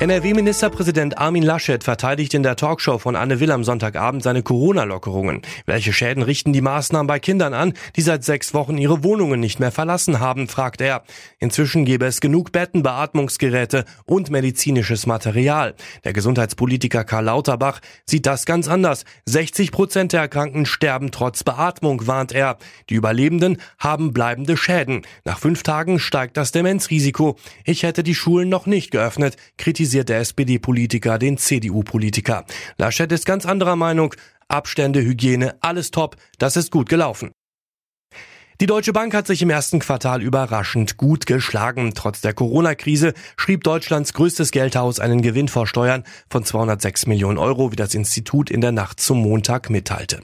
NRW-Ministerpräsident Armin Laschet verteidigt in der Talkshow von Anne Will am Sonntagabend seine Corona-Lockerungen. Welche Schäden richten die Maßnahmen bei Kindern an, die seit sechs Wochen ihre Wohnungen nicht mehr verlassen haben, fragt er. Inzwischen gäbe es genug Betten, Beatmungsgeräte und medizinisches Material. Der Gesundheitspolitiker Karl Lauterbach sieht das ganz anders. 60 Prozent der Erkrankten sterben trotz Beatmung, warnt er. Die Überlebenden haben bleibende Schäden. Nach fünf Tagen steigt das Demenzrisiko. Ich hätte die Schulen noch nicht geöffnet, kritisiert kritisiert der SPD-Politiker den CDU-Politiker. Laschet ist ganz anderer Meinung. Abstände, Hygiene, alles top, das ist gut gelaufen. Die Deutsche Bank hat sich im ersten Quartal überraschend gut geschlagen. Trotz der Corona-Krise schrieb Deutschlands größtes Geldhaus einen Gewinn vor Steuern von 206 Millionen Euro, wie das Institut in der Nacht zum Montag mitteilte.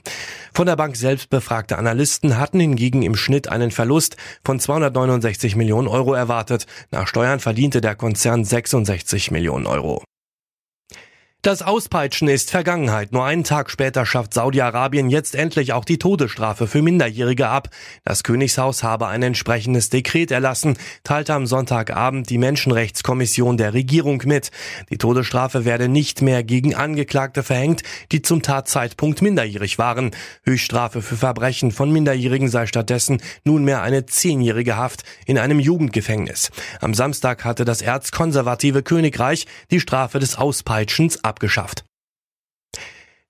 Von der Bank selbst befragte Analysten hatten hingegen im Schnitt einen Verlust von 269 Millionen Euro erwartet. Nach Steuern verdiente der Konzern 66 Millionen Euro. Das Auspeitschen ist Vergangenheit. Nur einen Tag später schafft Saudi-Arabien jetzt endlich auch die Todesstrafe für Minderjährige ab. Das Königshaus habe ein entsprechendes Dekret erlassen, teilte am Sonntagabend die Menschenrechtskommission der Regierung mit. Die Todesstrafe werde nicht mehr gegen Angeklagte verhängt, die zum Tatzeitpunkt minderjährig waren. Höchststrafe für Verbrechen von Minderjährigen sei stattdessen nunmehr eine zehnjährige Haft in einem Jugendgefängnis. Am Samstag hatte das erzkonservative Königreich die Strafe des Auspeitschens ab abgeschafft.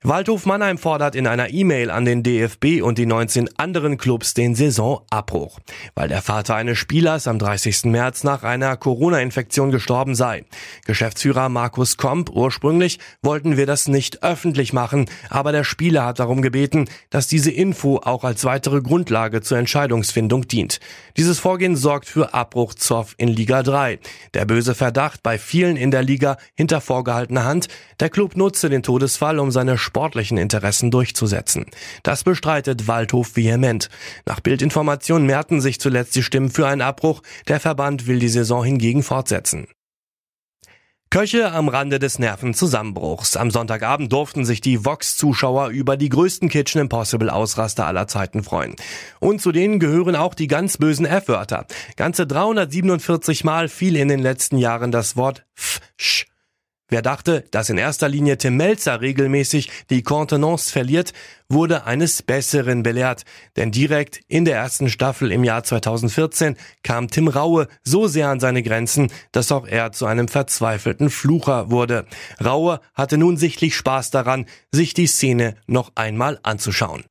Waldhof Mannheim fordert in einer E-Mail an den DFB und die 19 anderen Clubs den Saisonabbruch, weil der Vater eines Spielers am 30. März nach einer Corona-Infektion gestorben sei. Geschäftsführer Markus Komp, ursprünglich wollten wir das nicht öffentlich machen, aber der Spieler hat darum gebeten, dass diese Info auch als weitere Grundlage zur Entscheidungsfindung dient. Dieses Vorgehen sorgt für Abbruchzoff in Liga 3. Der böse Verdacht bei vielen in der Liga hinter vorgehaltener Hand, der Club nutze den Todesfall, um seine sportlichen Interessen durchzusetzen. Das bestreitet Waldhof vehement. Nach Bildinformationen mehrten sich zuletzt die Stimmen für einen Abbruch. Der Verband will die Saison hingegen fortsetzen. Köche am Rande des Nervenzusammenbruchs. Am Sonntagabend durften sich die Vox-Zuschauer über die größten Kitchen Impossible Ausraster aller Zeiten freuen. Und zu denen gehören auch die ganz bösen F-Wörter. Ganze 347 Mal fiel in den letzten Jahren das Wort F, Sch Wer dachte, dass in erster Linie Tim Melzer regelmäßig die Kontenance verliert, wurde eines Besseren belehrt. Denn direkt in der ersten Staffel im Jahr 2014 kam Tim Raue so sehr an seine Grenzen, dass auch er zu einem verzweifelten Flucher wurde. Raue hatte nun sichtlich Spaß daran, sich die Szene noch einmal anzuschauen.